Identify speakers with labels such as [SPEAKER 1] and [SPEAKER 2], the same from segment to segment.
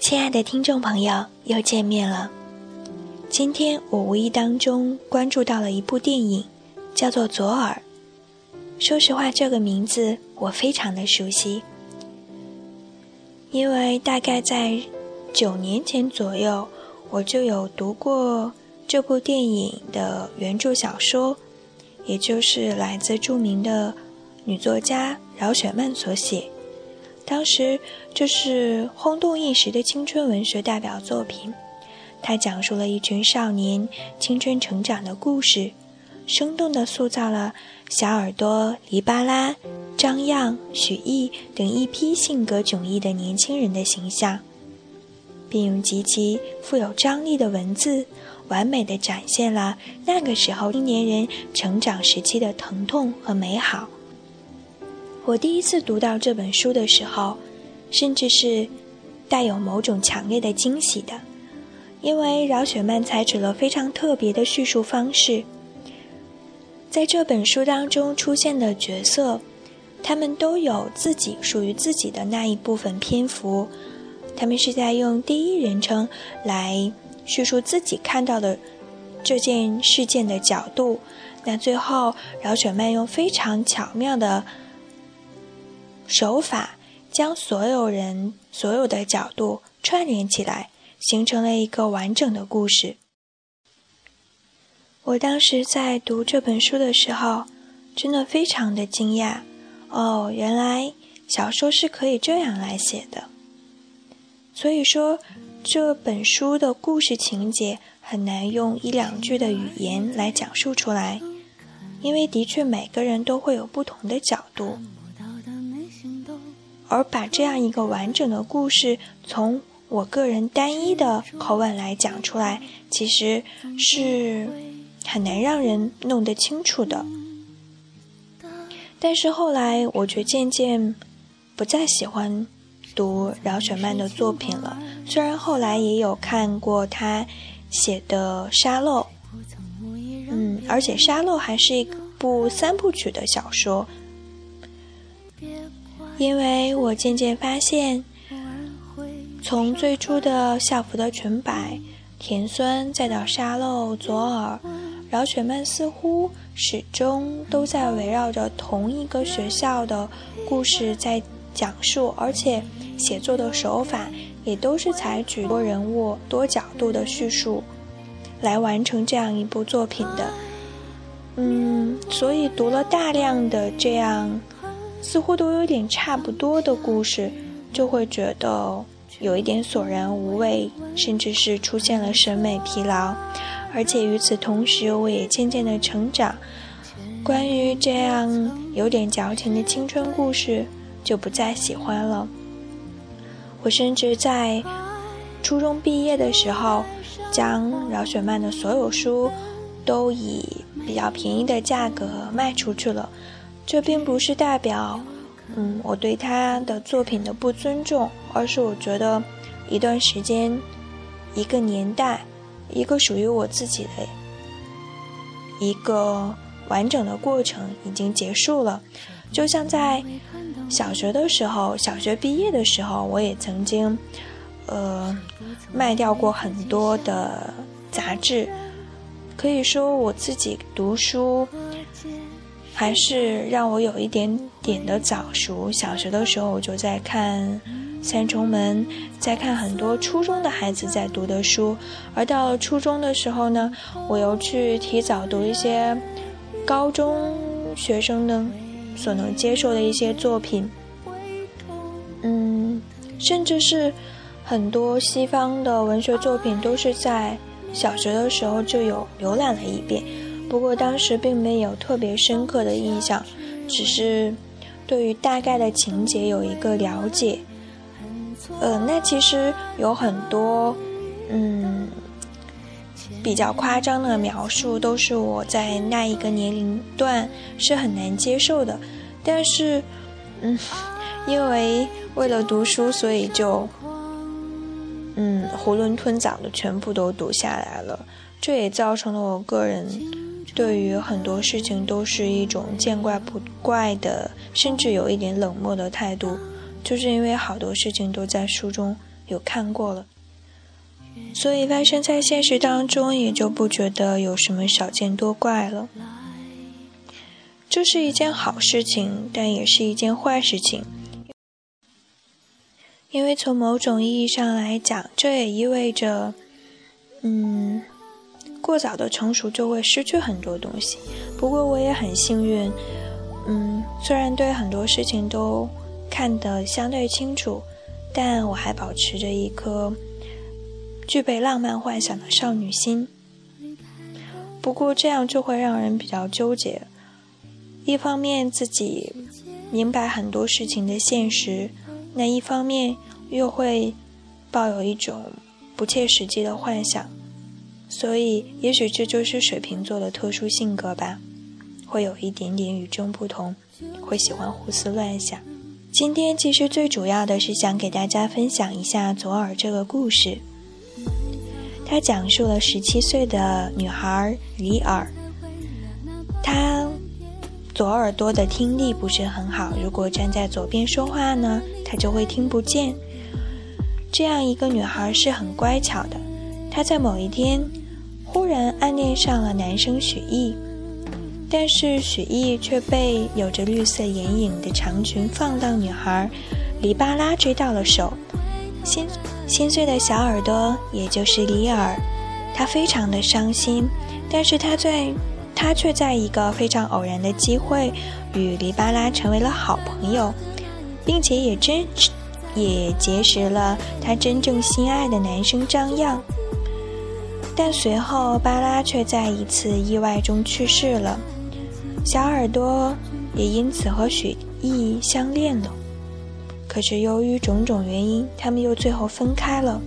[SPEAKER 1] 亲爱的听众朋友，又见面了。今天我无意当中关注到了一部电影，叫做《左耳》。说实话，这个名字我非常的熟悉，因为大概在九年前左右，我就有读过这部电影的原著小说，也就是来自著名的女作家饶雪漫所写。当时这是轰动一时的青春文学代表作品，它讲述了一群少年青春成长的故事，生动地塑造了小耳朵黎巴拉、张漾、许弋等一批性格迥异的年轻人的形象，并用极其富有张力的文字，完美地展现了那个时候青年人成长时期的疼痛和美好。我第一次读到这本书的时候，甚至是带有某种强烈的惊喜的，因为饶雪漫采取了非常特别的叙述方式。在这本书当中出现的角色，他们都有自己属于自己的那一部分篇幅，他们是在用第一人称来叙述自己看到的这件事件的角度。那最后，饶雪漫用非常巧妙的。手法将所有人所有的角度串联起来，形成了一个完整的故事。我当时在读这本书的时候，真的非常的惊讶。哦，原来小说是可以这样来写的。所以说，这本书的故事情节很难用一两句的语言来讲述出来，因为的确每个人都会有不同的角度。而把这样一个完整的故事，从我个人单一的口吻来讲出来，其实是很难让人弄得清楚的。但是后来，我却渐渐不再喜欢读饶雪漫的作品了。虽然后来也有看过他写的《沙漏》，嗯，而且《沙漏》还是一部三部曲的小说。因为我渐渐发现，从最初的校服的裙摆、甜酸，再到沙漏、左耳，饶雪漫似乎始终都在围绕着同一个学校的故事在讲述，而且写作的手法也都是采取多人物、多角度的叙述来完成这样一部作品的。嗯，所以读了大量的这样。似乎都有点差不多的故事，就会觉得有一点索然无味，甚至是出现了审美疲劳。而且与此同时，我也渐渐的成长，关于这样有点矫情的青春故事就不再喜欢了。我甚至在初中毕业的时候，将饶雪漫的所有书都以比较便宜的价格卖出去了。这并不是代表，嗯，我对他的作品的不尊重，而是我觉得，一段时间，一个年代，一个属于我自己的，一个完整的过程已经结束了。就像在小学的时候，小学毕业的时候，我也曾经，呃，卖掉过很多的杂志，可以说我自己读书。还是让我有一点点的早熟。小学的时候，我就在看《三重门》，在看很多初中的孩子在读的书。而到了初中的时候呢，我又去提早读一些高中学生的所能接受的一些作品。嗯，甚至是很多西方的文学作品，都是在小学的时候就有浏览了一遍。不过当时并没有特别深刻的印象，只是对于大概的情节有一个了解。呃，那其实有很多，嗯，比较夸张的描述，都是我在那一个年龄段是很难接受的。但是，嗯，因为为了读书，所以就，嗯，囫囵吞枣的全部都读下来了。这也造成了我个人。对于很多事情都是一种见怪不怪的，甚至有一点冷漠的态度，就是因为好多事情都在书中有看过了，所以发生在现实当中也就不觉得有什么少见多怪了。这是一件好事情，但也是一件坏事情，因为从某种意义上来讲，这也意味着，嗯，过早的成熟就会失去很多东西。不过我也很幸运，嗯，虽然对很多事情都看得相对清楚，但我还保持着一颗具备浪漫幻想的少女心。不过这样就会让人比较纠结。一方面自己明白很多事情的现实，那一方面又会抱有一种不切实际的幻想，所以也许这就是水瓶座的特殊性格吧，会有一点点与众不同，会喜欢胡思乱想。今天其实最主要的是想给大家分享一下左耳这个故事，它讲述了十七岁的女孩李尔，她。左耳朵的听力不是很好，如果站在左边说话呢，她就会听不见。这样一个女孩是很乖巧的，她在某一天忽然暗恋上了男生许毅，但是许毅却被有着绿色眼影的长裙放荡女孩黎巴拉追到了手。心心碎的小耳朵，也就是李尔，她非常的伤心，但是她在。他却在一个非常偶然的机会，与黎巴拉成为了好朋友，并且也真，也结识了他真正心爱的男生张漾。但随后巴拉却在一次意外中去世了，小耳朵也因此和许毅相恋了。可是由于种种原因，他们又最后分开了。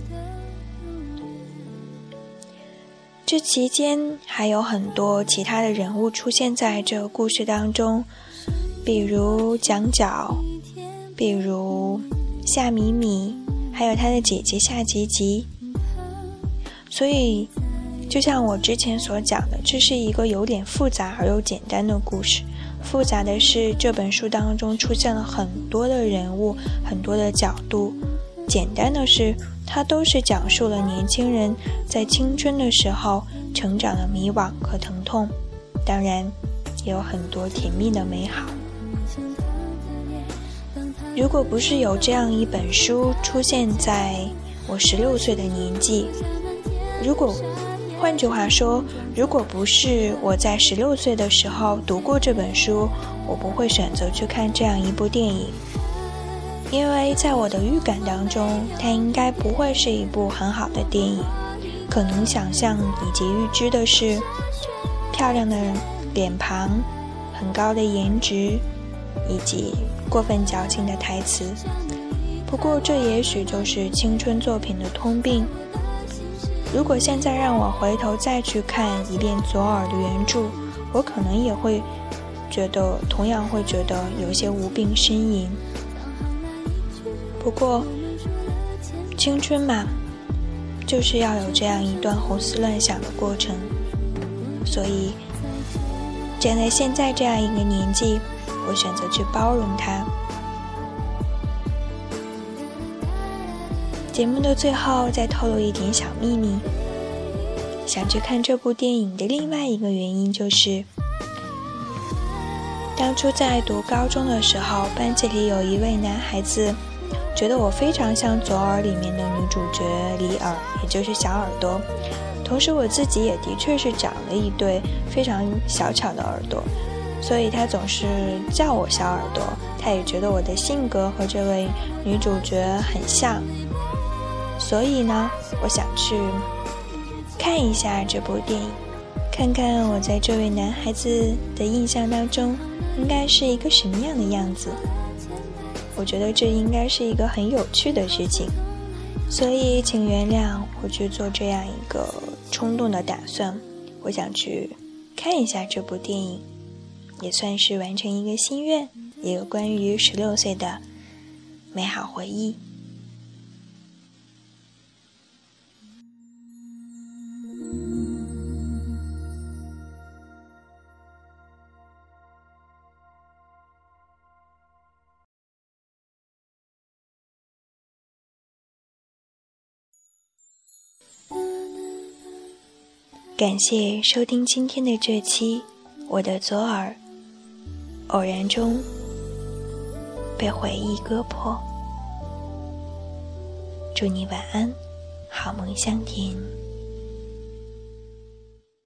[SPEAKER 1] 这期间还有很多其他的人物出现在这个故事当中，比如蒋角，比如夏米米，还有他的姐姐夏吉吉。所以，就像我之前所讲的，这是一个有点复杂而又简单的故事。复杂的是这本书当中出现了很多的人物，很多的角度；简单的是。它都是讲述了年轻人在青春的时候成长的迷惘和疼痛，当然也有很多甜蜜的美好。如果不是有这样一本书出现在我十六岁的年纪，如果换句话说，如果不是我在十六岁的时候读过这本书，我不会选择去看这样一部电影。因为在我的预感当中，它应该不会是一部很好的电影。可能想象以及预知的是，漂亮的脸庞、很高的颜值，以及过分矫情的台词。不过，这也许就是青春作品的通病。如果现在让我回头再去看一遍左耳的原著，我可能也会觉得，同样会觉得有些无病呻吟。不过，青春嘛，就是要有这样一段胡思乱想的过程。所以，站在现在这样一个年纪，我选择去包容它。节目的最后，再透露一点小秘密：想去看这部电影的另外一个原因，就是当初在读高中的时候，班级里有一位男孩子。觉得我非常像《左耳》里面的女主角李尔，也就是小耳朵。同时，我自己也的确是长了一对非常小巧的耳朵，所以他总是叫我小耳朵。他也觉得我的性格和这位女主角很像，所以呢，我想去看一下这部电影，看看我在这位男孩子的印象当中应该是一个什么样的样子。我觉得这应该是一个很有趣的事情，所以请原谅我去做这样一个冲动的打算。我想去看一下这部电影，也算是完成一个心愿，一个关于十六岁的美好回忆。感谢收听今天的这期《我的左耳》，偶然中被回忆割破。祝你晚安，好梦香甜。